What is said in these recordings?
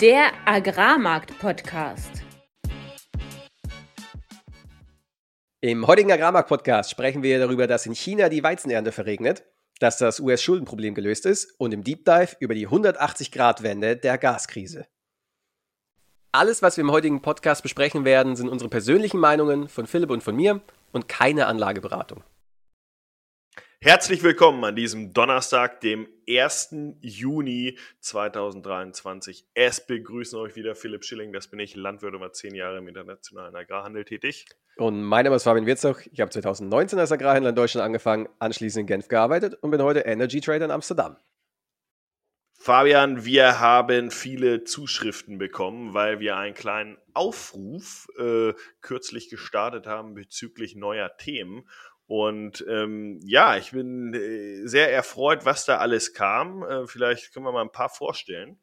Der Agrarmarkt-Podcast. Im heutigen Agrarmarkt-Podcast sprechen wir darüber, dass in China die Weizenernte verregnet, dass das US-Schuldenproblem gelöst ist und im Deep Dive über die 180-Grad-Wende der Gaskrise. Alles, was wir im heutigen Podcast besprechen werden, sind unsere persönlichen Meinungen von Philipp und von mir und keine Anlageberatung. Herzlich willkommen an diesem Donnerstag, dem 1. Juni 2023. Es begrüßen euch wieder Philipp Schilling, das bin ich, Landwirt über zehn Jahre im internationalen Agrarhandel tätig. Und mein Name ist Fabian Wirzog. Ich habe 2019 als Agrarhändler in Deutschland angefangen, anschließend in Genf gearbeitet und bin heute Energy Trader in Amsterdam. Fabian, wir haben viele Zuschriften bekommen, weil wir einen kleinen Aufruf äh, kürzlich gestartet haben bezüglich neuer Themen. Und ähm, ja, ich bin äh, sehr erfreut, was da alles kam. Äh, vielleicht können wir mal ein paar vorstellen.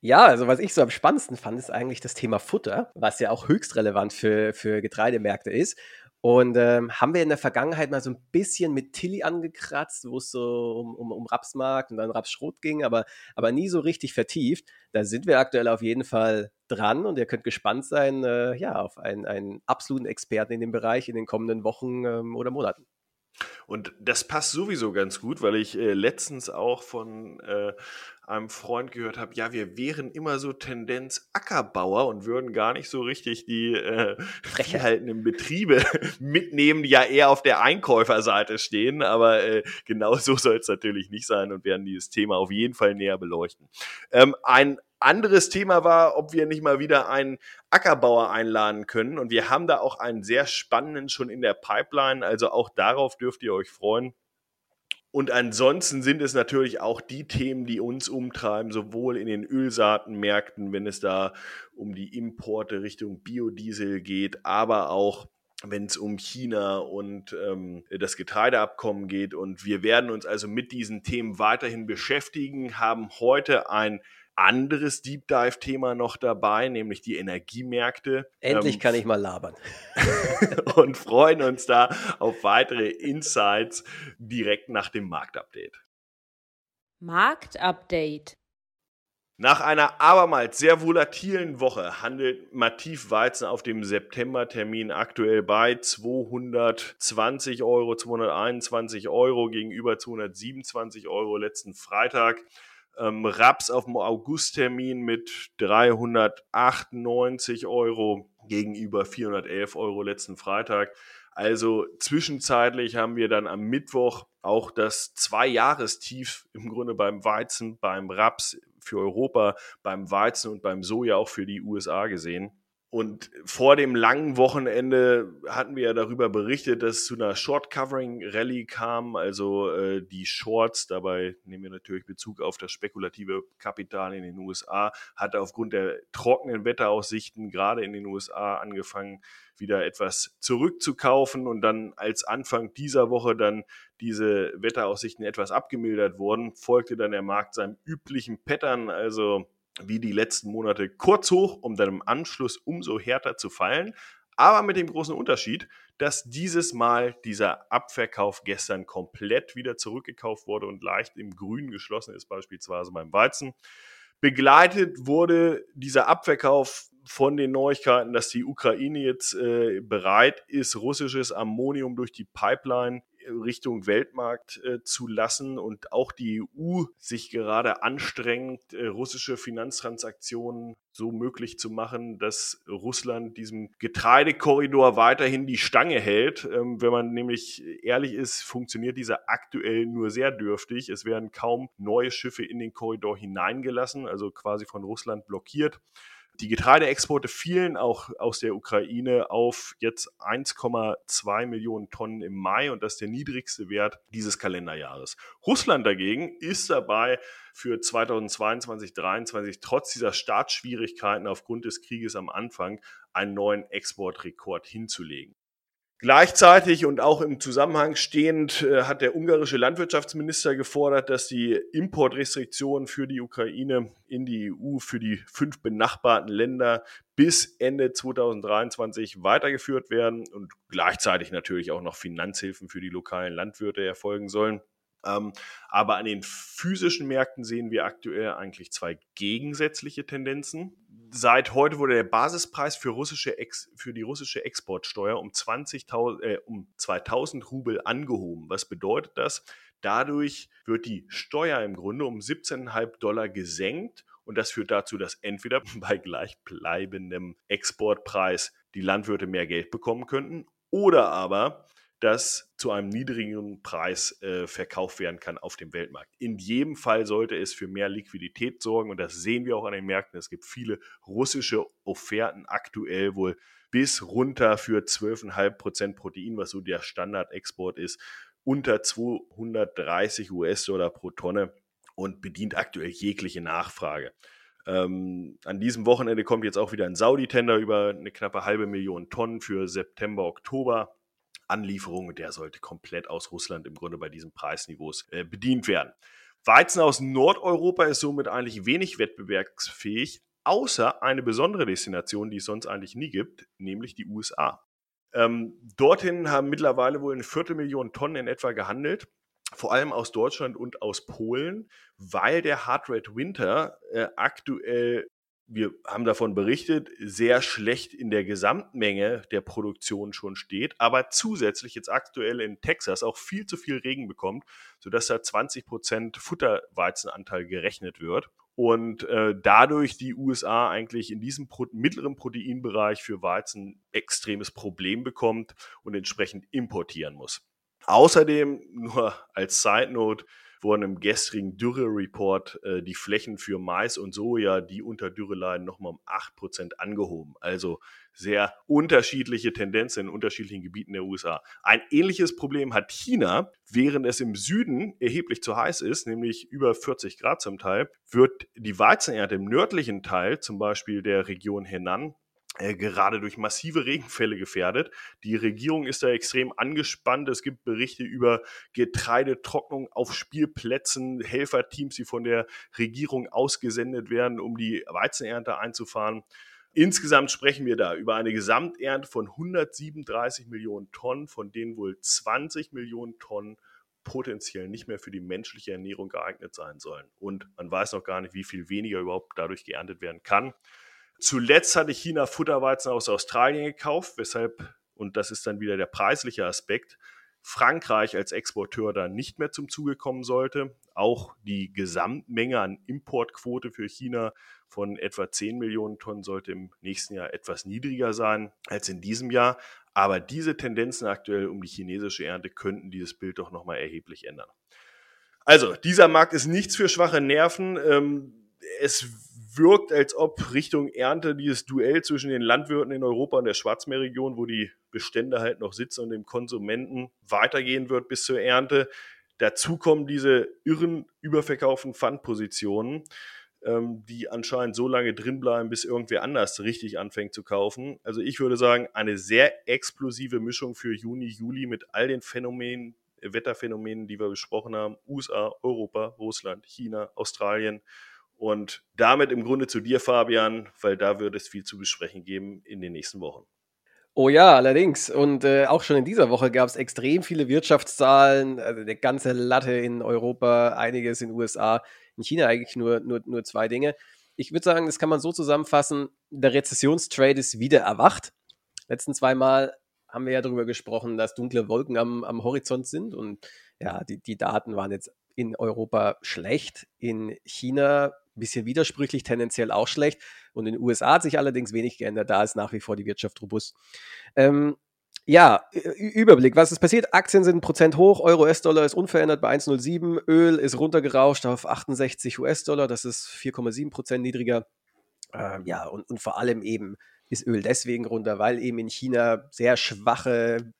Ja, also was ich so am spannendsten fand, ist eigentlich das Thema Futter, was ja auch höchst relevant für, für Getreidemärkte ist. Und ähm, haben wir in der Vergangenheit mal so ein bisschen mit Tilly angekratzt, wo es so um, um, um Rapsmarkt und dann Rapsschrot ging, aber, aber nie so richtig vertieft. Da sind wir aktuell auf jeden Fall dran und ihr könnt gespannt sein äh, ja, auf einen, einen absoluten Experten in dem Bereich in den kommenden Wochen ähm, oder Monaten. Und das passt sowieso ganz gut, weil ich äh, letztens auch von äh, einem Freund gehört habe, ja, wir wären immer so Tendenz Ackerbauer und würden gar nicht so richtig die äh, haltenden Betriebe mitnehmen, die ja eher auf der Einkäuferseite stehen. Aber äh, genau so soll es natürlich nicht sein und werden dieses Thema auf jeden Fall näher beleuchten. Ähm, ein anderes Thema war, ob wir nicht mal wieder einen Ackerbauer einladen können. Und wir haben da auch einen sehr spannenden schon in der Pipeline. Also auch darauf dürft ihr euch freuen. Und ansonsten sind es natürlich auch die Themen, die uns umtreiben, sowohl in den Ölsaatenmärkten, wenn es da um die Importe Richtung Biodiesel geht, aber auch wenn es um China und ähm, das Getreideabkommen geht. Und wir werden uns also mit diesen Themen weiterhin beschäftigen, haben heute ein anderes Deep Dive-Thema noch dabei, nämlich die Energiemärkte. Endlich ähm, kann ich mal labern. und freuen uns da auf weitere Insights direkt nach dem Marktupdate. Marktupdate. Nach einer abermals sehr volatilen Woche handelt Mativ Weizen auf dem September-Termin aktuell bei 220 Euro, 221 Euro gegenüber 227 Euro letzten Freitag. Ähm, Raps auf dem Augusttermin mit 398 Euro gegenüber 411 Euro letzten Freitag. Also zwischenzeitlich haben wir dann am Mittwoch auch das Zwei-Jahrestief im Grunde beim Weizen, beim Raps für Europa, beim Weizen und beim Soja auch für die USA gesehen. Und vor dem langen Wochenende hatten wir ja darüber berichtet, dass es zu einer Short-Covering-Rallye kam. Also äh, die Shorts, dabei nehmen wir natürlich Bezug auf das spekulative Kapital in den USA, hatte aufgrund der trockenen Wetteraussichten gerade in den USA angefangen, wieder etwas zurückzukaufen. Und dann als Anfang dieser Woche dann diese Wetteraussichten etwas abgemildert wurden, folgte dann der Markt seinem üblichen Pattern. Also wie die letzten Monate kurz hoch, um dann im Anschluss umso härter zu fallen. Aber mit dem großen Unterschied, dass dieses Mal dieser Abverkauf gestern komplett wieder zurückgekauft wurde und leicht im Grün geschlossen ist, beispielsweise beim Weizen. Begleitet wurde dieser Abverkauf von den Neuigkeiten, dass die Ukraine jetzt äh, bereit ist, russisches Ammonium durch die Pipeline Richtung Weltmarkt äh, zu lassen und auch die EU sich gerade anstrengt, äh, russische Finanztransaktionen so möglich zu machen, dass Russland diesem Getreidekorridor weiterhin die Stange hält. Ähm, wenn man nämlich ehrlich ist, funktioniert dieser aktuell nur sehr dürftig. Es werden kaum neue Schiffe in den Korridor hineingelassen, also quasi von Russland blockiert. Die Getreideexporte fielen auch aus der Ukraine auf jetzt 1,2 Millionen Tonnen im Mai und das ist der niedrigste Wert dieses Kalenderjahres. Russland dagegen ist dabei für 2022, 2023 trotz dieser Startschwierigkeiten aufgrund des Krieges am Anfang einen neuen Exportrekord hinzulegen. Gleichzeitig und auch im Zusammenhang stehend äh, hat der ungarische Landwirtschaftsminister gefordert, dass die Importrestriktionen für die Ukraine in die EU für die fünf benachbarten Länder bis Ende 2023 weitergeführt werden und gleichzeitig natürlich auch noch Finanzhilfen für die lokalen Landwirte erfolgen sollen. Ähm, aber an den physischen Märkten sehen wir aktuell eigentlich zwei gegensätzliche Tendenzen. Seit heute wurde der Basispreis für, russische Ex für die russische Exportsteuer um, 20 äh, um 2000 Rubel angehoben. Was bedeutet das? Dadurch wird die Steuer im Grunde um 17,5 Dollar gesenkt und das führt dazu, dass entweder bei gleichbleibendem Exportpreis die Landwirte mehr Geld bekommen könnten oder aber das zu einem niedrigeren Preis äh, verkauft werden kann auf dem Weltmarkt. In jedem Fall sollte es für mehr Liquidität sorgen und das sehen wir auch an den Märkten. Es gibt viele russische Offerten aktuell wohl bis runter für 12,5 Prozent Protein, was so der Standardexport ist, unter 230 US-Dollar pro Tonne und bedient aktuell jegliche Nachfrage. Ähm, an diesem Wochenende kommt jetzt auch wieder ein Saudi-Tender über eine knappe halbe Million Tonnen für September, Oktober. Anlieferung, der sollte komplett aus Russland im Grunde bei diesen Preisniveaus äh, bedient werden. Weizen aus Nordeuropa ist somit eigentlich wenig wettbewerbsfähig, außer eine besondere Destination, die es sonst eigentlich nie gibt, nämlich die USA. Ähm, dorthin haben mittlerweile wohl eine Viertelmillion Tonnen in etwa gehandelt, vor allem aus Deutschland und aus Polen, weil der Hard Red Winter äh, aktuell wir haben davon berichtet, sehr schlecht in der Gesamtmenge der Produktion schon steht, aber zusätzlich jetzt aktuell in Texas auch viel zu viel Regen bekommt, sodass da 20 Prozent Futterweizenanteil gerechnet wird und äh, dadurch die USA eigentlich in diesem Pro mittleren Proteinbereich für Weizen extremes Problem bekommt und entsprechend importieren muss. Außerdem, nur als Side Note, wurden im gestrigen Dürre-Report äh, die Flächen für Mais und Soja, die unter Dürre leiden, nochmal um 8% angehoben. Also sehr unterschiedliche Tendenzen in unterschiedlichen Gebieten der USA. Ein ähnliches Problem hat China, während es im Süden erheblich zu heiß ist, nämlich über 40 Grad zum Teil, wird die Weizenernte im nördlichen Teil, zum Beispiel der Region Henan, gerade durch massive Regenfälle gefährdet. Die Regierung ist da extrem angespannt. Es gibt Berichte über Getreidetrocknung auf Spielplätzen, Helferteams, die von der Regierung ausgesendet werden, um die Weizenernte einzufahren. Insgesamt sprechen wir da über eine Gesamternte von 137 Millionen Tonnen, von denen wohl 20 Millionen Tonnen potenziell nicht mehr für die menschliche Ernährung geeignet sein sollen. Und man weiß noch gar nicht, wie viel weniger überhaupt dadurch geerntet werden kann. Zuletzt hatte China Futterweizen aus Australien gekauft, weshalb, und das ist dann wieder der preisliche Aspekt, Frankreich als Exporteur da nicht mehr zum Zuge kommen sollte. Auch die Gesamtmenge an Importquote für China von etwa 10 Millionen Tonnen sollte im nächsten Jahr etwas niedriger sein als in diesem Jahr. Aber diese Tendenzen aktuell um die chinesische Ernte könnten dieses Bild doch nochmal erheblich ändern. Also, dieser Markt ist nichts für schwache Nerven. Ähm, es wirkt, als ob Richtung Ernte dieses Duell zwischen den Landwirten in Europa und der Schwarzmeerregion, wo die Bestände halt noch sitzen und dem Konsumenten weitergehen wird bis zur Ernte. Dazu kommen diese irren überverkauften Pfandpositionen, ähm, die anscheinend so lange drinbleiben, bis irgendwer anders richtig anfängt zu kaufen. Also ich würde sagen, eine sehr explosive Mischung für Juni, Juli mit all den Phänomenen, Wetterphänomenen, die wir besprochen haben. USA, Europa, Russland, China, Australien. Und damit im Grunde zu dir, Fabian, weil da wird es viel zu besprechen geben in den nächsten Wochen. Oh ja, allerdings. Und äh, auch schon in dieser Woche gab es extrem viele Wirtschaftszahlen, also eine ganze Latte in Europa, einiges in den USA, in China eigentlich nur, nur, nur zwei Dinge. Ich würde sagen, das kann man so zusammenfassen, der Rezessionstrade ist wieder erwacht. Letzten zweimal haben wir ja darüber gesprochen, dass dunkle Wolken am, am Horizont sind und ja, die, die Daten waren jetzt in Europa schlecht, in China bisschen widersprüchlich, tendenziell auch schlecht. Und in den USA hat sich allerdings wenig geändert. Da ist nach wie vor die Wirtschaft robust. Ähm, ja, Überblick. Was ist passiert? Aktien sind ein Prozent hoch, Euro US-Dollar ist unverändert bei 1,07, Öl ist runtergerauscht auf 68 US-Dollar, das ist 4,7 Prozent niedriger. Ähm, ja, und, und vor allem eben ist Öl deswegen runter, weil eben in China sehr schwache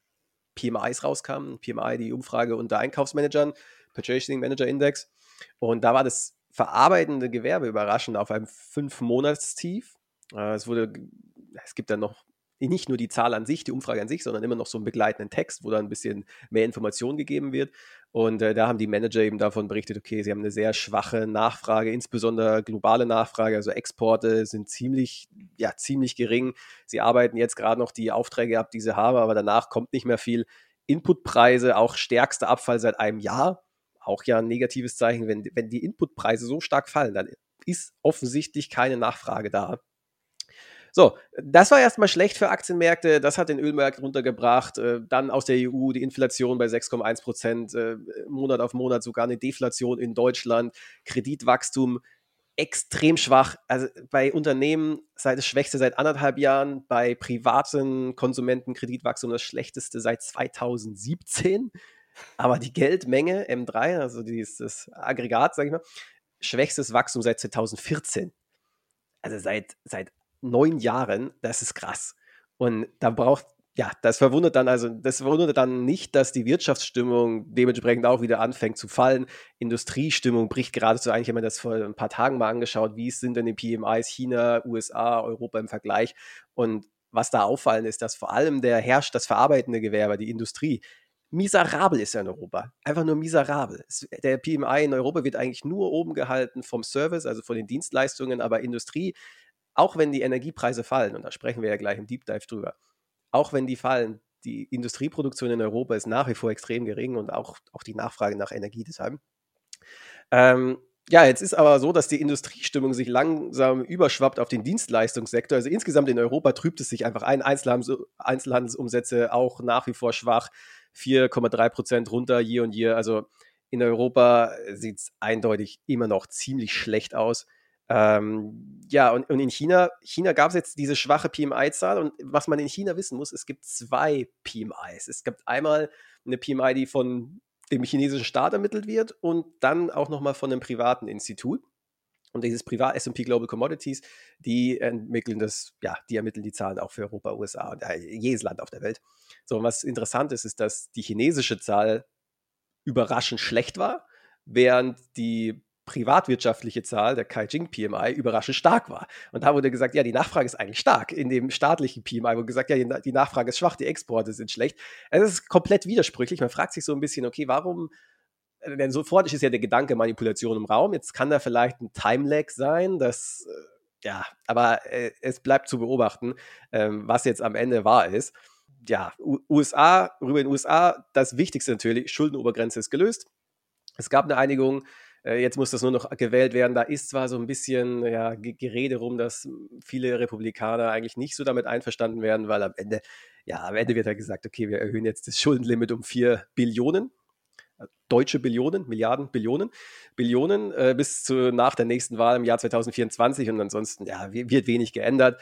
PMIs rauskamen. PMI, die Umfrage unter Einkaufsmanagern, Purchasing Manager Index. Und da war das verarbeitende Gewerbe überraschend auf einem Fünf-Monats-Tief. Äh, es es gibt dann noch nicht nur die Zahl an sich, die Umfrage an sich, sondern immer noch so einen begleitenden Text, wo dann ein bisschen mehr Information gegeben wird. Und äh, da haben die Manager eben davon berichtet, okay, sie haben eine sehr schwache Nachfrage, insbesondere globale Nachfrage, also Exporte sind ziemlich, ja, ziemlich gering. Sie arbeiten jetzt gerade noch die Aufträge ab, die sie haben, aber danach kommt nicht mehr viel. Inputpreise, auch stärkster Abfall seit einem Jahr auch ja ein negatives Zeichen, wenn, wenn die Inputpreise so stark fallen, dann ist offensichtlich keine Nachfrage da. So, das war erstmal schlecht für Aktienmärkte. Das hat den Ölmarkt runtergebracht. Äh, dann aus der EU die Inflation bei 6,1 Prozent, äh, Monat auf Monat sogar eine Deflation in Deutschland, Kreditwachstum extrem schwach. Also bei Unternehmen seit das Schwächste seit anderthalb Jahren, bei privaten Konsumenten Kreditwachstum das Schlechteste seit 2017. Aber die Geldmenge M3, also dieses Aggregat, sage ich mal, schwächstes Wachstum seit 2014. Also seit, seit neun Jahren, das ist krass. Und da braucht, ja, das verwundert dann, also das verwundert dann nicht, dass die Wirtschaftsstimmung dementsprechend auch wieder anfängt zu fallen. Industriestimmung bricht geradezu eigentlich, ich habe mir das vor ein paar Tagen mal angeschaut, wie sind denn die PMIs China, USA, Europa im Vergleich. Und was da auffallen ist, dass vor allem der herrscht das verarbeitende Gewerbe, die Industrie, miserabel ist er in Europa. Einfach nur miserabel. Der PMI in Europa wird eigentlich nur oben gehalten vom Service, also von den Dienstleistungen, aber Industrie auch wenn die Energiepreise fallen, und da sprechen wir ja gleich im Deep Dive drüber, auch wenn die fallen, die Industrieproduktion in Europa ist nach wie vor extrem gering und auch, auch die Nachfrage nach Energie deshalb. Ähm, ja, jetzt ist aber so, dass die Industriestimmung sich langsam überschwappt auf den Dienstleistungssektor. Also insgesamt in Europa trübt es sich einfach ein. Einzelhandelsumsätze auch nach wie vor schwach. 4,3 Prozent runter year und year. Also in Europa sieht es eindeutig immer noch ziemlich schlecht aus. Ähm, ja, und, und, in China, China gab es jetzt diese schwache PMI-Zahl und was man in China wissen muss, es gibt zwei PMIs. Es gibt einmal eine PMI, die von dem chinesischen Staat ermittelt wird und dann auch nochmal von einem privaten Institut. Und dieses Privat S&P Global Commodities, die ermitteln das, ja, die ermitteln die Zahlen auch für Europa, USA und äh, jedes Land auf der Welt. So, was interessant ist, ist, dass die chinesische Zahl überraschend schlecht war, während die privatwirtschaftliche Zahl, der Kaijing PMI, überraschend stark war. Und da wurde gesagt, ja, die Nachfrage ist eigentlich stark. In dem staatlichen PMI wurde gesagt, ja, die Nachfrage ist schwach, die Exporte sind schlecht. Das ist komplett widersprüchlich. Man fragt sich so ein bisschen, okay, warum äh, denn sofort ist ja der Gedanke Manipulation im Raum. Jetzt kann da vielleicht ein Time-Lag sein, das, äh, ja, aber äh, es bleibt zu beobachten, ähm, was jetzt am Ende wahr ist. Ja, USA, rüber in den USA, das Wichtigste natürlich, Schuldenobergrenze ist gelöst. Es gab eine Einigung, äh, jetzt muss das nur noch gewählt werden. Da ist zwar so ein bisschen ja, Gerede rum, dass viele Republikaner eigentlich nicht so damit einverstanden werden, weil am Ende, ja, am Ende wird ja gesagt, okay, wir erhöhen jetzt das Schuldenlimit um 4 Billionen. Äh, deutsche Billionen, Milliarden, Billionen, Billionen äh, bis zu nach der nächsten Wahl im Jahr 2024 und ansonsten ja, wird wenig geändert.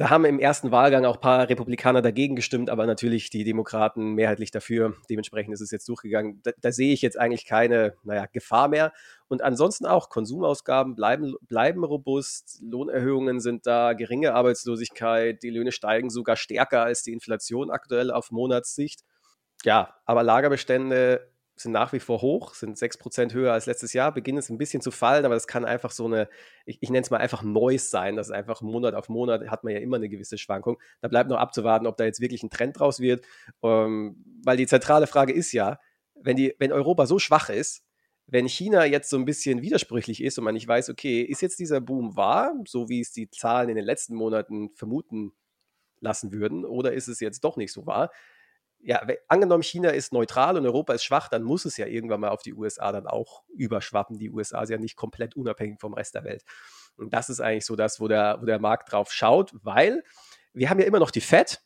Da haben im ersten Wahlgang auch ein paar Republikaner dagegen gestimmt, aber natürlich die Demokraten mehrheitlich dafür. Dementsprechend ist es jetzt durchgegangen. Da, da sehe ich jetzt eigentlich keine naja, Gefahr mehr. Und ansonsten auch Konsumausgaben bleiben, bleiben robust, Lohnerhöhungen sind da, geringe Arbeitslosigkeit, die Löhne steigen sogar stärker als die Inflation aktuell auf Monatssicht. Ja, aber Lagerbestände sind nach wie vor hoch, sind 6% höher als letztes Jahr, beginnen es ein bisschen zu fallen, aber das kann einfach so eine, ich, ich nenne es mal einfach Neues sein, das ist einfach Monat auf Monat hat man ja immer eine gewisse Schwankung. Da bleibt noch abzuwarten, ob da jetzt wirklich ein Trend draus wird, ähm, weil die zentrale Frage ist ja, wenn, die, wenn Europa so schwach ist, wenn China jetzt so ein bisschen widersprüchlich ist und man nicht weiß, okay, ist jetzt dieser Boom wahr, so wie es die Zahlen in den letzten Monaten vermuten lassen würden, oder ist es jetzt doch nicht so wahr? Ja, angenommen, China ist neutral und Europa ist schwach, dann muss es ja irgendwann mal auf die USA dann auch überschwappen. Die USA sind ja nicht komplett unabhängig vom Rest der Welt. Und das ist eigentlich so das, wo der, wo der Markt drauf schaut, weil wir haben ja immer noch die Fed.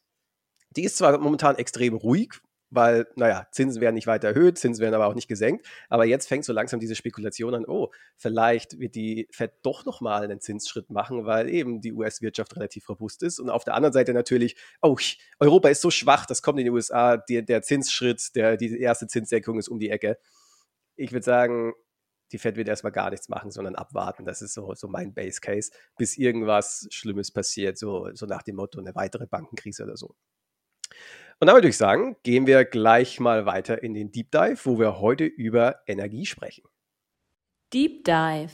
Die ist zwar momentan extrem ruhig, weil, naja, Zinsen werden nicht weiter erhöht, Zinsen werden aber auch nicht gesenkt. Aber jetzt fängt so langsam diese Spekulation an, oh, vielleicht wird die Fed doch nochmal einen Zinsschritt machen, weil eben die US-Wirtschaft relativ robust ist. Und auf der anderen Seite natürlich, oh, Europa ist so schwach, das kommt in die USA, die, der Zinsschritt, der, die erste Zinssenkung ist um die Ecke. Ich würde sagen, die Fed wird erstmal gar nichts machen, sondern abwarten. Das ist so, so mein Base Case, bis irgendwas Schlimmes passiert, so, so nach dem Motto eine weitere Bankenkrise oder so. Und damit würde ich sagen, gehen wir gleich mal weiter in den Deep Dive, wo wir heute über Energie sprechen. Deep Dive.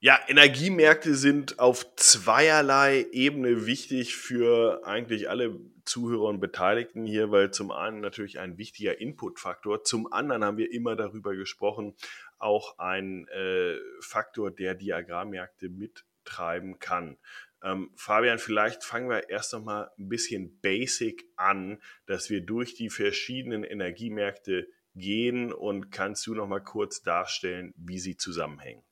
Ja, Energiemärkte sind auf zweierlei Ebene wichtig für eigentlich alle Zuhörer und Beteiligten hier, weil zum einen natürlich ein wichtiger Inputfaktor, zum anderen haben wir immer darüber gesprochen, auch ein äh, Faktor, der die Agrarmärkte mittreiben kann. Ähm, Fabian, vielleicht fangen wir erst noch mal ein bisschen basic an, dass wir durch die verschiedenen Energiemärkte gehen und kannst du noch mal kurz darstellen, wie sie zusammenhängen?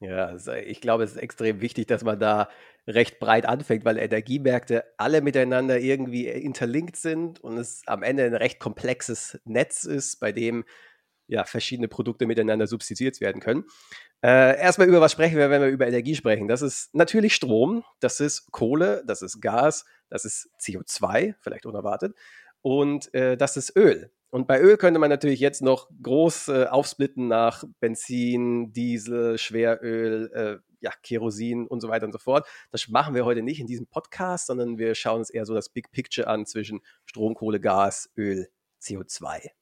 Ja, ich glaube, es ist extrem wichtig, dass man da recht breit anfängt, weil Energiemärkte alle miteinander irgendwie interlinkt sind und es am Ende ein recht komplexes Netz ist, bei dem ja verschiedene Produkte miteinander substituiert werden können. Äh, erstmal über was sprechen wir, wenn wir über Energie sprechen. Das ist natürlich Strom, das ist Kohle, das ist Gas, das ist CO2, vielleicht unerwartet, und äh, das ist Öl. Und bei Öl könnte man natürlich jetzt noch groß äh, aufsplitten nach Benzin, Diesel, Schweröl, äh, ja, Kerosin und so weiter und so fort. Das machen wir heute nicht in diesem Podcast, sondern wir schauen uns eher so das Big Picture an zwischen Strom, Kohle, Gas, Öl, CO2.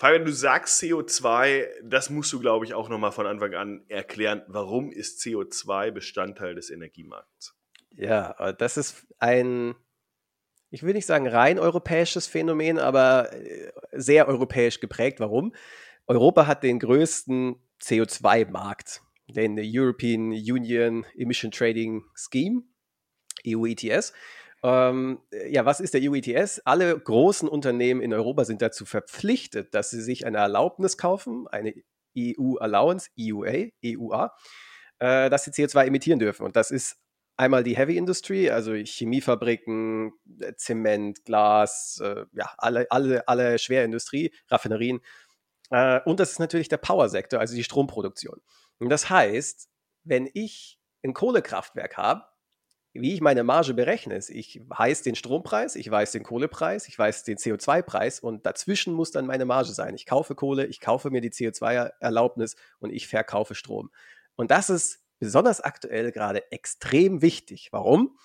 Fabian, du sagst CO2, das musst du, glaube ich, auch nochmal von Anfang an erklären. Warum ist CO2 Bestandteil des Energiemarkts? Ja, das ist ein ich will nicht sagen rein europäisches Phänomen, aber äh, sehr europäisch geprägt. Warum? Europa hat den größten CO2-Markt, den European Union Emission Trading Scheme, EU ETS. Ähm, ja, was ist der EU ETS? Alle großen Unternehmen in Europa sind dazu verpflichtet, dass sie sich eine Erlaubnis kaufen, eine EU Allowance, EUA, EUA, äh, dass sie CO2 emittieren dürfen. Und das ist einmal die Heavy Industry, also Chemiefabriken, äh, Zement, Glas, äh, ja, alle, alle, alle Schwerindustrie, Raffinerien. Äh, und das ist natürlich der Power-Sektor, also die Stromproduktion. Und das heißt, wenn ich ein Kohlekraftwerk habe, wie ich meine Marge berechne, ist, ich weiß den Strompreis, ich weiß den Kohlepreis, ich weiß den CO2-Preis und dazwischen muss dann meine Marge sein. Ich kaufe Kohle, ich kaufe mir die CO2-Erlaubnis und ich verkaufe Strom. Und das ist besonders aktuell gerade extrem wichtig. Warum?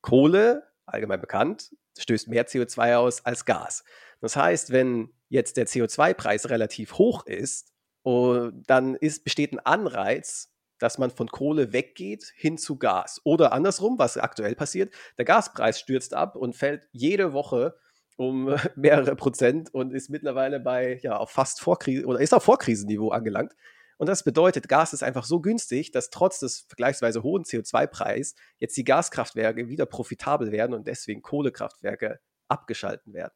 Kohle, allgemein bekannt, stößt mehr CO2 aus als Gas. Das heißt, wenn jetzt der CO2-Preis relativ hoch ist, oh, dann ist, besteht ein Anreiz, dass man von Kohle weggeht hin zu Gas. Oder andersrum, was aktuell passiert, der Gaspreis stürzt ab und fällt jede Woche um mehrere Prozent und ist mittlerweile bei ja auf fast Vorkrise oder ist auf Vorkrisenniveau angelangt. Und das bedeutet, Gas ist einfach so günstig, dass trotz des vergleichsweise hohen CO2-Preises jetzt die Gaskraftwerke wieder profitabel werden und deswegen Kohlekraftwerke abgeschalten werden.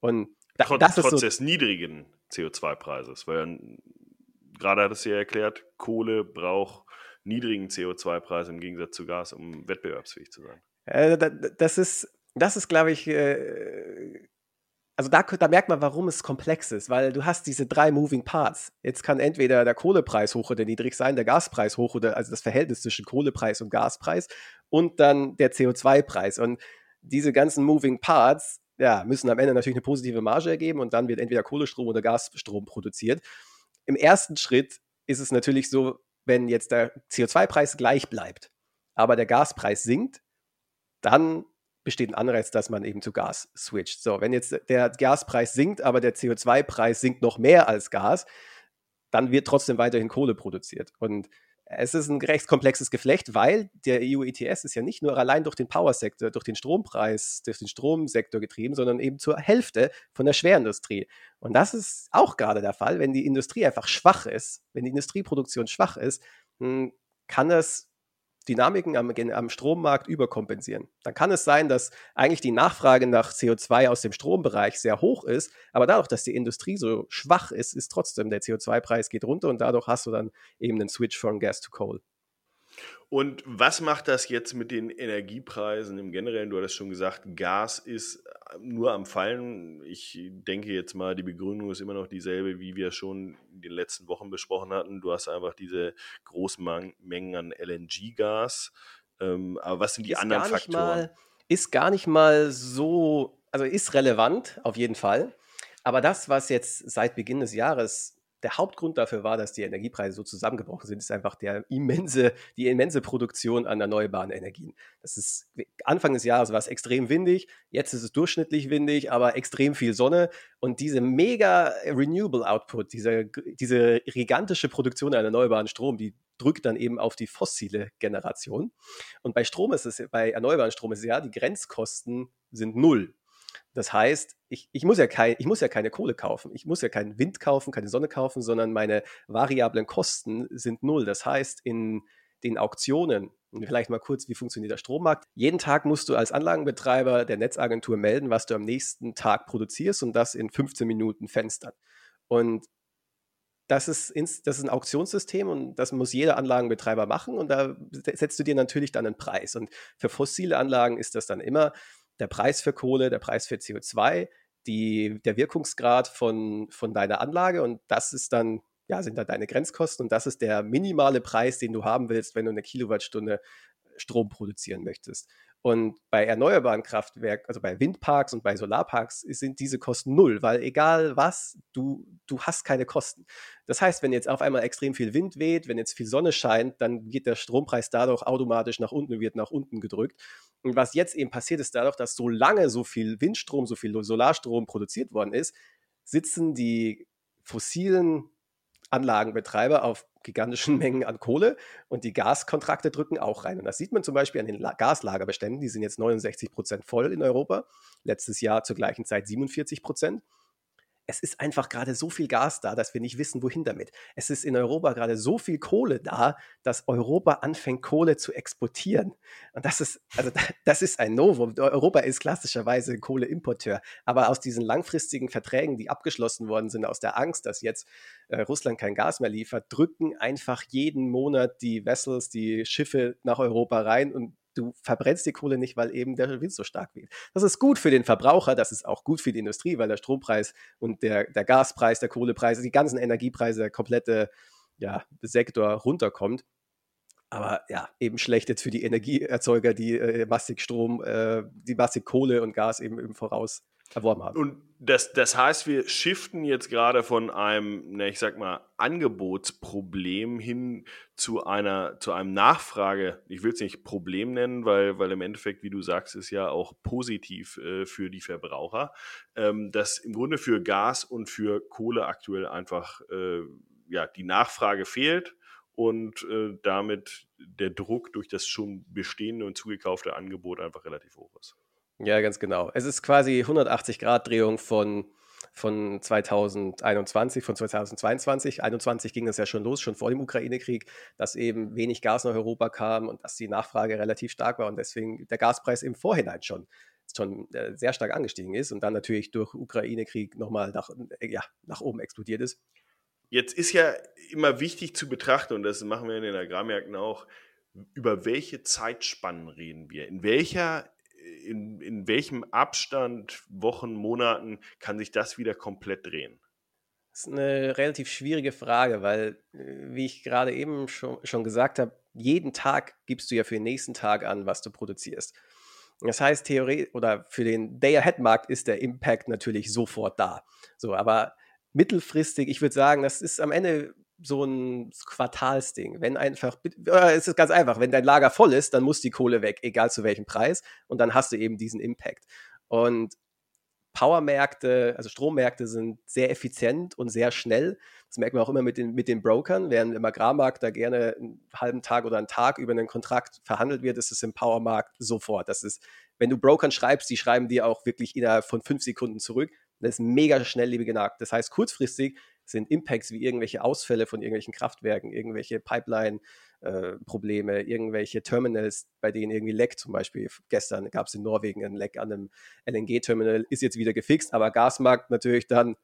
Und da, trotz, das ist trotz so, des niedrigen CO2-Preises, weil gerade hat es ja erklärt, Kohle braucht niedrigen CO2-Preis im Gegensatz zu Gas, um wettbewerbsfähig zu sein. Äh, das ist, das ist, glaube ich, äh, also da, da, merkt man, warum es komplex ist, weil du hast diese drei Moving Parts. Jetzt kann entweder der Kohlepreis hoch oder niedrig sein, der Gaspreis hoch oder also das Verhältnis zwischen Kohlepreis und Gaspreis und dann der CO2-Preis. Und diese ganzen Moving Parts ja, müssen am Ende natürlich eine positive Marge ergeben und dann wird entweder Kohlestrom oder Gasstrom produziert. Im ersten Schritt ist es natürlich so, wenn jetzt der CO2-Preis gleich bleibt, aber der Gaspreis sinkt, dann besteht ein Anreiz, dass man eben zu Gas switcht. So, wenn jetzt der Gaspreis sinkt, aber der CO2-Preis sinkt noch mehr als Gas, dann wird trotzdem weiterhin Kohle produziert. Und es ist ein recht komplexes Geflecht, weil der EU ETS ist ja nicht nur allein durch den Powersektor, durch den Strompreis, durch den Stromsektor getrieben, sondern eben zur Hälfte von der Schwerindustrie. Und das ist auch gerade der Fall, wenn die Industrie einfach schwach ist, wenn die Industrieproduktion schwach ist, hm, kann das Dynamiken am, am, Strommarkt überkompensieren. Dann kann es sein, dass eigentlich die Nachfrage nach CO2 aus dem Strombereich sehr hoch ist, aber dadurch, dass die Industrie so schwach ist, ist trotzdem der CO2-Preis geht runter und dadurch hast du dann eben den Switch von Gas to Coal. Und was macht das jetzt mit den Energiepreisen im Generellen? Du hattest schon gesagt, Gas ist nur am Fallen. Ich denke jetzt mal, die Begründung ist immer noch dieselbe, wie wir schon in den letzten Wochen besprochen hatten. Du hast einfach diese großen Mengen an LNG-Gas. Ähm, aber was sind die ist anderen Faktoren? Mal, ist gar nicht mal so, also ist relevant auf jeden Fall. Aber das, was jetzt seit Beginn des Jahres der Hauptgrund dafür war, dass die Energiepreise so zusammengebrochen sind, ist einfach der immense, die immense Produktion an erneuerbaren Energien. Das ist Anfang des Jahres war es extrem windig, jetzt ist es durchschnittlich windig, aber extrem viel Sonne und diese mega Renewable Output, diese, diese gigantische Produktion an erneuerbaren Strom, die drückt dann eben auf die fossile Generation. Und bei Strom ist es, bei erneuerbaren Strom ist es ja, die Grenzkosten sind null. Das heißt, ich, ich, muss ja kein, ich muss ja keine Kohle kaufen, ich muss ja keinen Wind kaufen, keine Sonne kaufen, sondern meine variablen Kosten sind null. Das heißt, in den Auktionen, vielleicht mal kurz, wie funktioniert der Strommarkt? Jeden Tag musst du als Anlagenbetreiber der Netzagentur melden, was du am nächsten Tag produzierst und das in 15 Minuten Fenstern. Und das ist, ins, das ist ein Auktionssystem und das muss jeder Anlagenbetreiber machen und da setzt du dir natürlich dann einen Preis. Und für fossile Anlagen ist das dann immer der Preis für Kohle, der Preis für CO2, die, der Wirkungsgrad von, von deiner Anlage und das ist dann, ja, sind da deine Grenzkosten und das ist der minimale Preis, den du haben willst, wenn du eine Kilowattstunde Strom produzieren möchtest. Und bei erneuerbaren Kraftwerken, also bei Windparks und bei Solarparks, sind diese Kosten null, weil egal was, du, du hast keine Kosten. Das heißt, wenn jetzt auf einmal extrem viel Wind weht, wenn jetzt viel Sonne scheint, dann geht der Strompreis dadurch automatisch nach unten, wird nach unten gedrückt. Und was jetzt eben passiert ist, dadurch, dass so lange so viel Windstrom, so viel Solarstrom produziert worden ist, sitzen die fossilen Anlagenbetreiber auf gigantischen Mengen an Kohle und die Gaskontrakte drücken auch rein. Und das sieht man zum Beispiel an den Gaslagerbeständen, die sind jetzt 69 Prozent voll in Europa, letztes Jahr zur gleichen Zeit 47 Prozent es ist einfach gerade so viel Gas da, dass wir nicht wissen, wohin damit. Es ist in Europa gerade so viel Kohle da, dass Europa anfängt, Kohle zu exportieren. Und das ist, also das ist ein Novum. Europa ist klassischerweise Kohleimporteur. Aber aus diesen langfristigen Verträgen, die abgeschlossen worden sind, aus der Angst, dass jetzt äh, Russland kein Gas mehr liefert, drücken einfach jeden Monat die Vessels, die Schiffe nach Europa rein und du verbrennst die Kohle nicht, weil eben der Wind so stark weht. Das ist gut für den Verbraucher, das ist auch gut für die Industrie, weil der Strompreis und der, der Gaspreis, der Kohlepreis, die ganzen Energiepreise, der komplette ja, Sektor runterkommt. Aber ja, eben schlecht jetzt für die Energieerzeuger, die äh, massig Strom, äh, die massig Kohle und Gas eben im Voraus erworben haben. Und das, das heißt, wir shiften jetzt gerade von einem, ne, ich sag mal, Angebotsproblem hin zu einer, zu einem Nachfrage, ich will es nicht Problem nennen, weil, weil im Endeffekt, wie du sagst, ist ja auch positiv äh, für die Verbraucher, ähm, dass im Grunde für Gas und für Kohle aktuell einfach äh, ja, die Nachfrage fehlt und äh, damit der Druck durch das schon bestehende und zugekaufte Angebot einfach relativ hoch ist. Ja, ganz genau. Es ist quasi 180 Grad Drehung von, von 2021, von 2022. 2021 ging es ja schon los, schon vor dem Ukraine-Krieg, dass eben wenig Gas nach Europa kam und dass die Nachfrage relativ stark war und deswegen der Gaspreis im Vorhinein schon schon äh, sehr stark angestiegen ist und dann natürlich durch Ukraine-Krieg nochmal nach, äh, ja, nach oben explodiert ist. Jetzt ist ja immer wichtig zu betrachten, und das machen wir in den Agrarmärkten auch, über welche Zeitspannen reden wir? In welcher in, in welchem Abstand, Wochen, Monaten kann sich das wieder komplett drehen? Das ist eine relativ schwierige Frage, weil, äh, wie ich gerade eben schon, schon gesagt habe, jeden Tag gibst du ja für den nächsten Tag an, was du produzierst. Das heißt, Theorie oder für den Day-Ahead-Markt ist der Impact natürlich sofort da. So, aber mittelfristig, ich würde sagen, das ist am Ende so ein Quartalsding. Wenn einfach, äh, es ist ganz einfach, wenn dein Lager voll ist, dann muss die Kohle weg, egal zu welchem Preis. Und dann hast du eben diesen Impact. Und Powermärkte, also Strommärkte sind sehr effizient und sehr schnell. Das merkt man auch immer mit den, mit den Brokern. Während im Agrarmarkt da gerne einen halben Tag oder einen Tag über einen Kontrakt verhandelt wird, ist es im Powermarkt sofort. Das ist, wenn du Brokern schreibst, die schreiben dir auch wirklich innerhalb von fünf Sekunden zurück. Das ist mega schnelllebig genagt. Das heißt, kurzfristig sind Impacts wie irgendwelche Ausfälle von irgendwelchen Kraftwerken, irgendwelche Pipeline-Probleme, äh, irgendwelche Terminals, bei denen irgendwie leckt. Zum Beispiel gestern gab es in Norwegen ein Leck an einem LNG-Terminal, ist jetzt wieder gefixt, aber Gasmarkt natürlich dann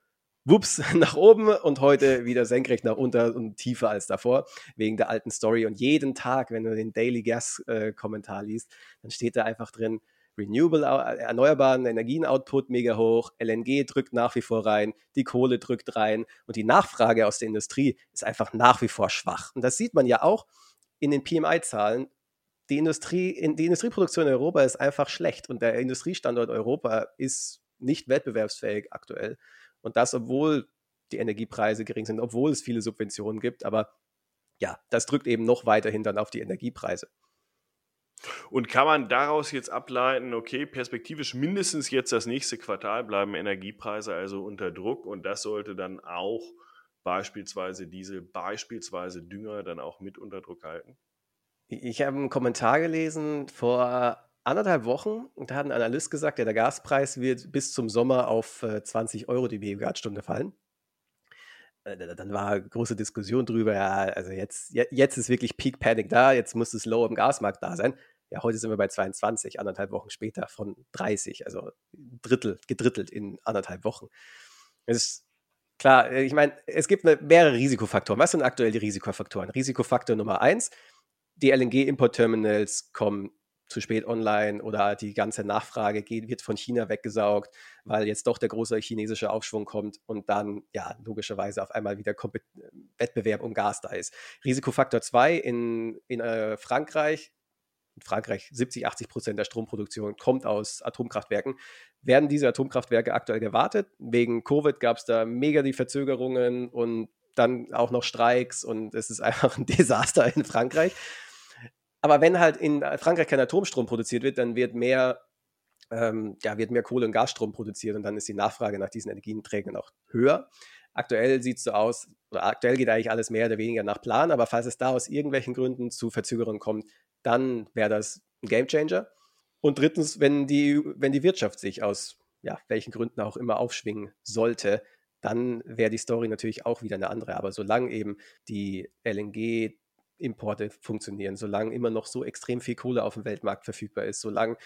wups, nach oben und heute wieder senkrecht nach unten und tiefer als davor, wegen der alten Story. Und jeden Tag, wenn du den Daily Gas-Kommentar äh, liest, dann steht da einfach drin, Renewable, äh, erneuerbaren Energien-Output mega hoch, LNG drückt nach wie vor rein, die Kohle drückt rein und die Nachfrage aus der Industrie ist einfach nach wie vor schwach. Und das sieht man ja auch in den PMI-Zahlen. Die, Industrie, die Industrieproduktion in Europa ist einfach schlecht und der Industriestandort Europa ist nicht wettbewerbsfähig aktuell. Und das, obwohl die Energiepreise gering sind, obwohl es viele Subventionen gibt. Aber ja, das drückt eben noch weiterhin dann auf die Energiepreise. Und kann man daraus jetzt ableiten, okay, perspektivisch mindestens jetzt das nächste Quartal bleiben Energiepreise also unter Druck und das sollte dann auch beispielsweise Diesel, beispielsweise Dünger dann auch mit unter Druck halten? Ich habe einen Kommentar gelesen vor anderthalb Wochen und da hat ein Analyst gesagt, ja, der Gaspreis wird bis zum Sommer auf 20 äh, Euro die Megawattstunde fallen. Äh, dann war große Diskussion drüber, ja, also jetzt, jetzt ist wirklich Peak Panic da, jetzt muss es Low im Gasmarkt da sein. Ja, heute sind wir bei 22, anderthalb Wochen später von 30, also Drittel, gedrittelt in anderthalb Wochen. Es ist Klar, ich meine, es gibt mehrere Risikofaktoren. Was sind aktuell die Risikofaktoren? Risikofaktor Nummer eins, die LNG-Import-Terminals kommen zu spät online oder die ganze Nachfrage geht, wird von China weggesaugt, weil jetzt doch der große chinesische Aufschwung kommt und dann ja logischerweise auf einmal wieder Kompet Wettbewerb um Gas da ist. Risikofaktor 2 in, in äh, Frankreich, in Frankreich 70, 80 Prozent der Stromproduktion kommt aus Atomkraftwerken. Werden diese Atomkraftwerke aktuell gewartet? Wegen Covid gab es da mega die Verzögerungen und dann auch noch Streiks und es ist einfach ein Desaster in Frankreich. Aber wenn halt in Frankreich kein Atomstrom produziert wird, dann wird mehr, ähm, ja, wird mehr Kohle- und Gasstrom produziert und dann ist die Nachfrage nach diesen Energieträgern auch höher. Aktuell sieht es so aus, oder aktuell geht eigentlich alles mehr oder weniger nach Plan, aber falls es da aus irgendwelchen Gründen zu Verzögerungen kommt, dann wäre das ein Gamechanger. Und drittens, wenn die, wenn die Wirtschaft sich aus ja, welchen Gründen auch immer aufschwingen sollte, dann wäre die Story natürlich auch wieder eine andere. Aber solange eben die LNG Importe funktionieren, solange immer noch so extrem viel Kohle auf dem Weltmarkt verfügbar ist, solange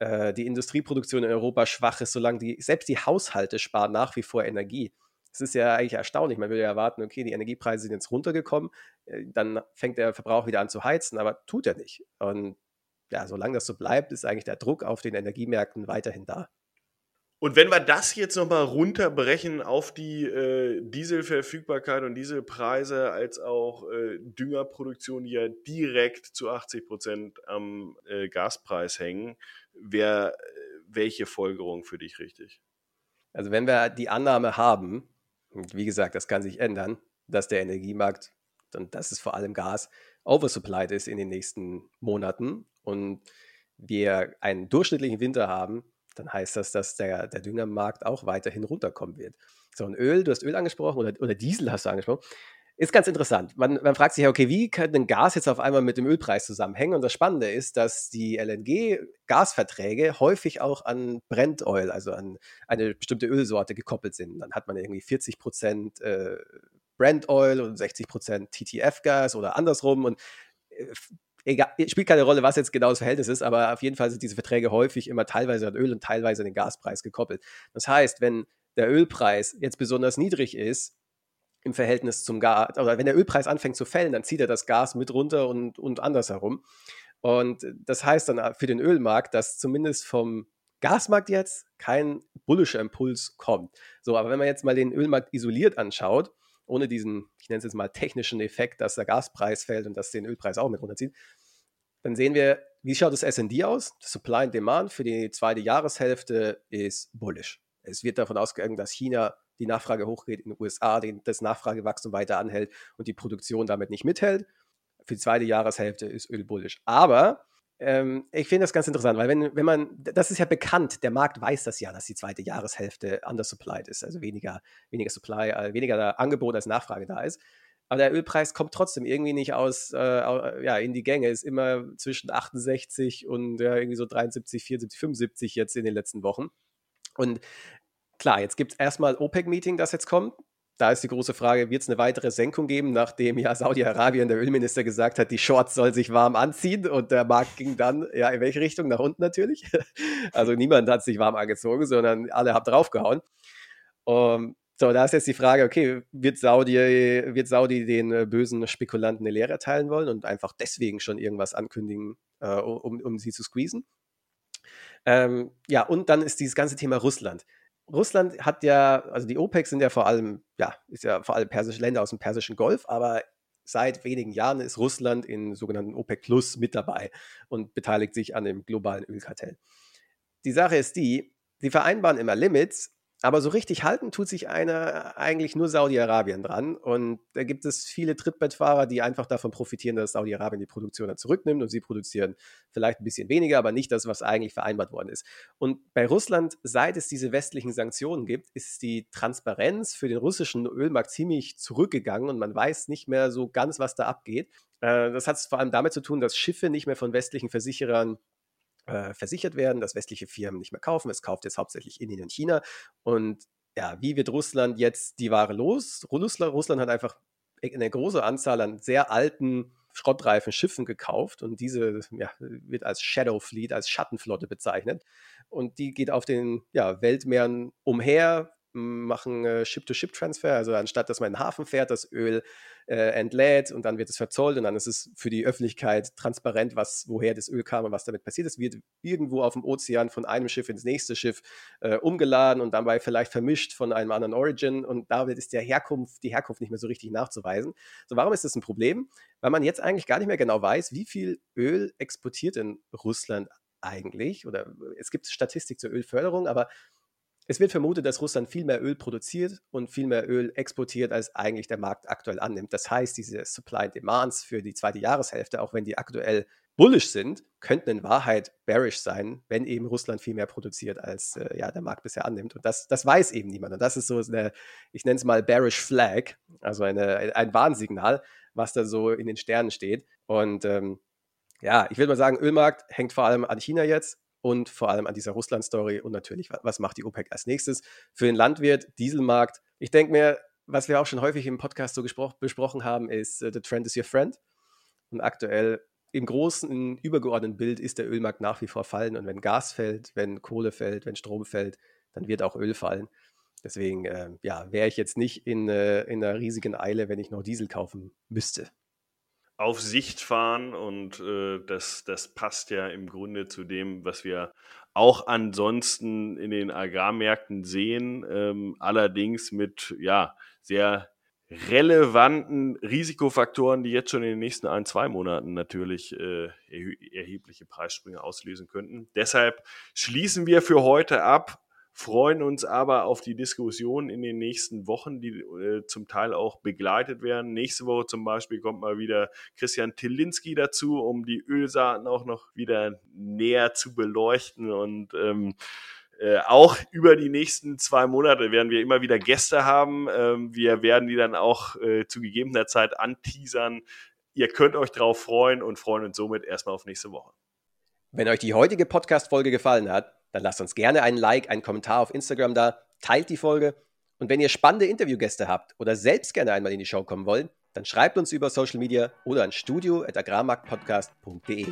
äh, die Industrieproduktion in Europa schwach ist, solange die, selbst die Haushalte sparen nach wie vor Energie. Das ist ja eigentlich erstaunlich. Man würde ja erwarten, okay, die Energiepreise sind jetzt runtergekommen, äh, dann fängt der Verbrauch wieder an zu heizen, aber tut er nicht. Und ja, solange das so bleibt, ist eigentlich der Druck auf den Energiemärkten weiterhin da. Und wenn wir das jetzt nochmal runterbrechen auf die äh, Dieselverfügbarkeit und Dieselpreise als auch äh, Düngerproduktion, die ja direkt zu 80 Prozent am äh, Gaspreis hängen, wäre äh, welche Folgerung für dich richtig? Also wenn wir die Annahme haben, und wie gesagt, das kann sich ändern, dass der Energiemarkt, und das ist vor allem Gas, oversupplied ist in den nächsten Monaten und wir einen durchschnittlichen Winter haben, dann heißt das, dass der, der Düngermarkt auch weiterhin runterkommen wird. So, ein Öl, du hast Öl angesprochen oder, oder Diesel hast du angesprochen. Ist ganz interessant. Man, man fragt sich ja, okay, wie kann denn Gas jetzt auf einmal mit dem Ölpreis zusammenhängen? Und das Spannende ist, dass die LNG-Gasverträge häufig auch an Brent Oil, also an eine bestimmte Ölsorte gekoppelt sind. Dann hat man irgendwie 40 Prozent äh, Brent Oil und 60 Prozent TTF-Gas oder andersrum. Und äh, egal, spielt keine Rolle, was jetzt genau das Verhältnis ist, aber auf jeden Fall sind diese Verträge häufig immer teilweise an Öl und teilweise an den Gaspreis gekoppelt. Das heißt, wenn der Ölpreis jetzt besonders niedrig ist, im Verhältnis zum Gas, oder wenn der Ölpreis anfängt zu fällen, dann zieht er das Gas mit runter und, und andersherum. Und das heißt dann für den Ölmarkt, dass zumindest vom Gasmarkt jetzt kein bullischer Impuls kommt. So, aber wenn man jetzt mal den Ölmarkt isoliert anschaut, ohne diesen, ich nenne es jetzt mal technischen Effekt, dass der Gaspreis fällt und das den Ölpreis auch mit runterzieht, dann sehen wir, wie schaut das S&D aus? Das Supply and Demand für die zweite Jahreshälfte ist bullish. Es wird davon ausgegangen, dass China die Nachfrage hochgeht in den USA, das Nachfragewachstum weiter anhält und die Produktion damit nicht mithält. Für die zweite Jahreshälfte ist Öl bullish. Aber ähm, ich finde das ganz interessant, weil wenn, wenn man, das ist ja bekannt, der Markt weiß das ja, dass die zweite Jahreshälfte undersupplied ist, also weniger, weniger Supply, äh, weniger Angebot als Nachfrage da ist. Aber der Ölpreis kommt trotzdem irgendwie nicht aus, äh, ja, in die Gänge, ist immer zwischen 68 und ja, irgendwie so 73, 74, 75 jetzt in den letzten Wochen. Und klar, jetzt gibt es erstmal OPEC-Meeting, das jetzt kommt. Da ist die große Frage, wird es eine weitere Senkung geben, nachdem ja Saudi-Arabien, der Ölminister, gesagt hat, die Shorts soll sich warm anziehen und der Markt ging dann, ja, in welche Richtung? Nach unten natürlich. Also niemand hat sich warm angezogen, sondern alle haben draufgehauen. Um, so, da ist jetzt die Frage, okay, wird Saudi, wird Saudi den äh, bösen Spekulanten eine Lehre erteilen wollen und einfach deswegen schon irgendwas ankündigen, äh, um, um sie zu squeezen? Ähm, ja, und dann ist dieses ganze Thema Russland. Russland hat ja, also die OPEC sind ja vor allem, ja, ist ja vor allem persische Länder aus dem Persischen Golf, aber seit wenigen Jahren ist Russland in sogenannten OPEC Plus mit dabei und beteiligt sich an dem globalen Ölkartell. Die Sache ist die, sie vereinbaren immer Limits, aber so richtig halten tut sich einer eigentlich nur Saudi-Arabien dran. Und da gibt es viele Trittbettfahrer, die einfach davon profitieren, dass Saudi-Arabien die Produktion dann zurücknimmt und sie produzieren vielleicht ein bisschen weniger, aber nicht das, was eigentlich vereinbart worden ist. Und bei Russland, seit es diese westlichen Sanktionen gibt, ist die Transparenz für den russischen Ölmarkt ziemlich zurückgegangen und man weiß nicht mehr so ganz, was da abgeht. Äh, das hat vor allem damit zu tun, dass Schiffe nicht mehr von westlichen Versicherern äh, versichert werden, dass westliche Firmen nicht mehr kaufen. Es kauft jetzt hauptsächlich Indien und China. Und ja, wie wird Russland jetzt die Ware los? Russland, hat einfach eine große Anzahl an sehr alten schrottreifen Schiffen gekauft und diese ja, wird als Shadow Fleet, als Schattenflotte bezeichnet. Und die geht auf den ja, Weltmeeren umher, machen äh, Ship-to-Ship-Transfer, also anstatt dass man in den Hafen fährt, das Öl äh, entlädt und dann wird es verzollt und dann ist es für die Öffentlichkeit transparent, was, woher das Öl kam und was damit passiert ist, wird irgendwo auf dem Ozean von einem Schiff ins nächste Schiff äh, umgeladen und dabei vielleicht vermischt von einem anderen Origin und damit ist der Herkunft, die Herkunft nicht mehr so richtig nachzuweisen. So, warum ist das ein Problem? Weil man jetzt eigentlich gar nicht mehr genau weiß, wie viel Öl exportiert in Russland eigentlich oder es gibt Statistik zur Ölförderung, aber es wird vermutet, dass Russland viel mehr Öl produziert und viel mehr Öl exportiert, als eigentlich der Markt aktuell annimmt. Das heißt, diese Supply Demands für die zweite Jahreshälfte, auch wenn die aktuell bullish sind, könnten in Wahrheit bearish sein, wenn eben Russland viel mehr produziert, als äh, ja, der Markt bisher annimmt. Und das, das weiß eben niemand. Und das ist so eine, ich nenne es mal bearish flag, also eine, ein Warnsignal, was da so in den Sternen steht. Und ähm, ja, ich würde mal sagen, Ölmarkt hängt vor allem an China jetzt und vor allem an dieser Russland-Story und natürlich, was macht die OPEC als nächstes für den Landwirt, Dieselmarkt. Ich denke mir, was wir auch schon häufig im Podcast so besprochen haben, ist, uh, the trend is your friend. Und aktuell im großen, übergeordneten Bild ist der Ölmarkt nach wie vor fallen. Und wenn Gas fällt, wenn Kohle fällt, wenn Strom fällt, dann wird auch Öl fallen. Deswegen äh, ja, wäre ich jetzt nicht in, äh, in einer riesigen Eile, wenn ich noch Diesel kaufen müsste auf Sicht fahren und äh, das, das passt ja im Grunde zu dem, was wir auch ansonsten in den Agrarmärkten sehen, ähm, allerdings mit ja sehr relevanten Risikofaktoren, die jetzt schon in den nächsten ein, zwei Monaten natürlich äh, erhebliche Preissprünge auslösen könnten. Deshalb schließen wir für heute ab freuen uns aber auf die Diskussion in den nächsten Wochen, die äh, zum Teil auch begleitet werden. Nächste Woche zum Beispiel kommt mal wieder Christian Tilinski dazu, um die Ölsaaten auch noch wieder näher zu beleuchten und ähm, äh, auch über die nächsten zwei Monate werden wir immer wieder Gäste haben. Ähm, wir werden die dann auch äh, zu gegebener Zeit anteasern. Ihr könnt euch darauf freuen und freuen uns somit erstmal auf nächste Woche. Wenn euch die heutige Podcast-Folge gefallen hat, dann lasst uns gerne einen Like, einen Kommentar auf Instagram da, teilt die Folge und wenn ihr spannende Interviewgäste habt oder selbst gerne einmal in die Show kommen wollt, dann schreibt uns über Social Media oder an studio.agrarmarktpodcast.de.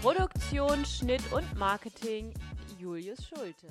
Produktion, Schnitt und Marketing Julius Schulte.